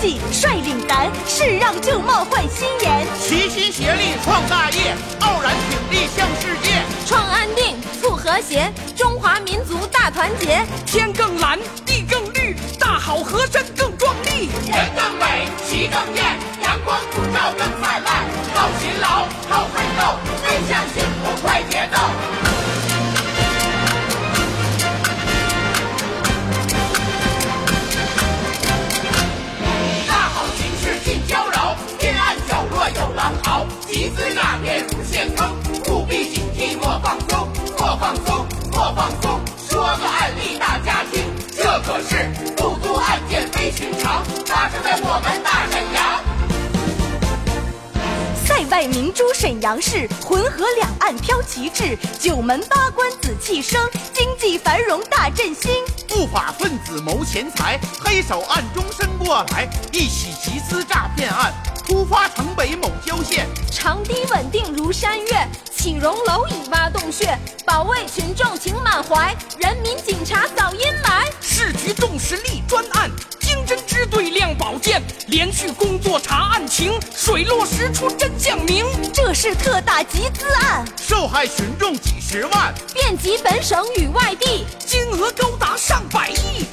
率领咱，是让旧貌换新颜，齐心协力创大业，傲然挺立向世界，创安定，促和谐，中华民族大团结。天更蓝，地更绿，大好河山更壮丽。人更美，旗更艳，阳光普照更灿烂。靠勤劳，靠奋斗，奔向幸福快节奏。集资诈骗如陷坑，务必警惕莫放松，莫放松，莫放松。说个案例大家听，这可是不都案件非寻常，发生在我们大沈阳。塞外明珠沈阳市，浑河两岸飘旗帜，九门八关紫气生，经济繁荣大振兴。不法分子谋钱财，黑手暗中伸过来，一起集资诈骗案突发城北某郊县，长堤稳定如山岳，岂容蝼蚁挖洞穴，保卫群众情满怀，人民警察扫阴霾。市局重视立专案，经侦支队亮宝剑，连续工作查案情，水落石出真相明。这是特大集资案，受害群众几十万，遍及本省与外地，金额高达上百亿。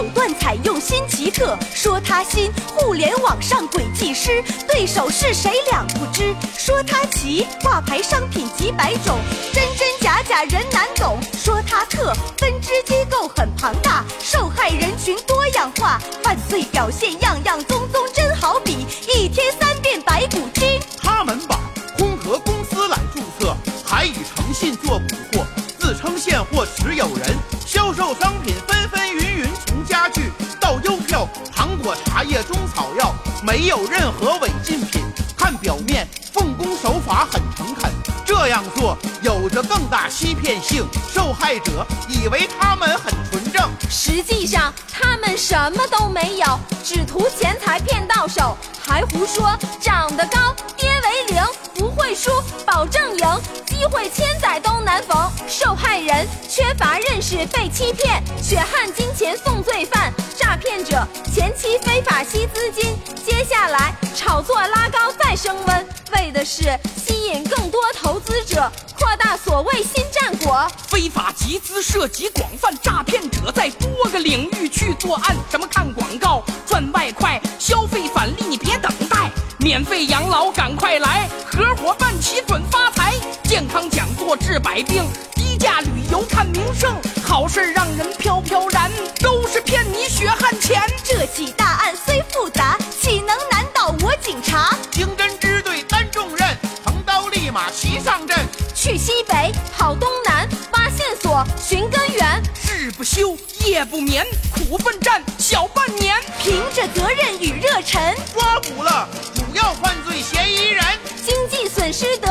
手段采用新奇特。说他新，互联网上诡计师，对手是谁两不知。说他奇，挂牌商品几百种，真真假假人难懂。说他特，分支机构很庞大，受害人群多样化，犯罪表现样样宗宗，真好比一天三遍白骨精。他们把空壳公司来注册，还以诚信做捕获，自称现货持有人，销售商品没有任何违禁品。看表面，奉公守法很诚恳，这样做有着更大欺骗性，受害者以为他们很纯正。实际上他们什么都没有，只图钱财骗到手，还胡说长得高爹为零，不会输保证赢，机会千载都难逢。受害人缺乏认识被欺骗，血汗金钱送罪犯，骗者前期非法吸资金，接下来炒作拉高再升温，为的是吸引更多投资者，扩大所谓新战果。非法集资涉及广泛，诈骗者在多个领域去作案。什么看广告赚外快，消费返利你别等待，免费养老赶快来，合伙办起准发财。健康讲座治百病，低价旅游看名胜，好事让人飘飘然，都是骗你血汗钱。这起大案虽复杂，岂能难倒我警察？经侦支队担重任，横刀立马齐上阵。去西北，跑东南，挖线索，寻根源。日不休，夜不眠，苦奋战小半年。凭着责任与热忱，抓捕了主要犯罪嫌疑人。经济损失得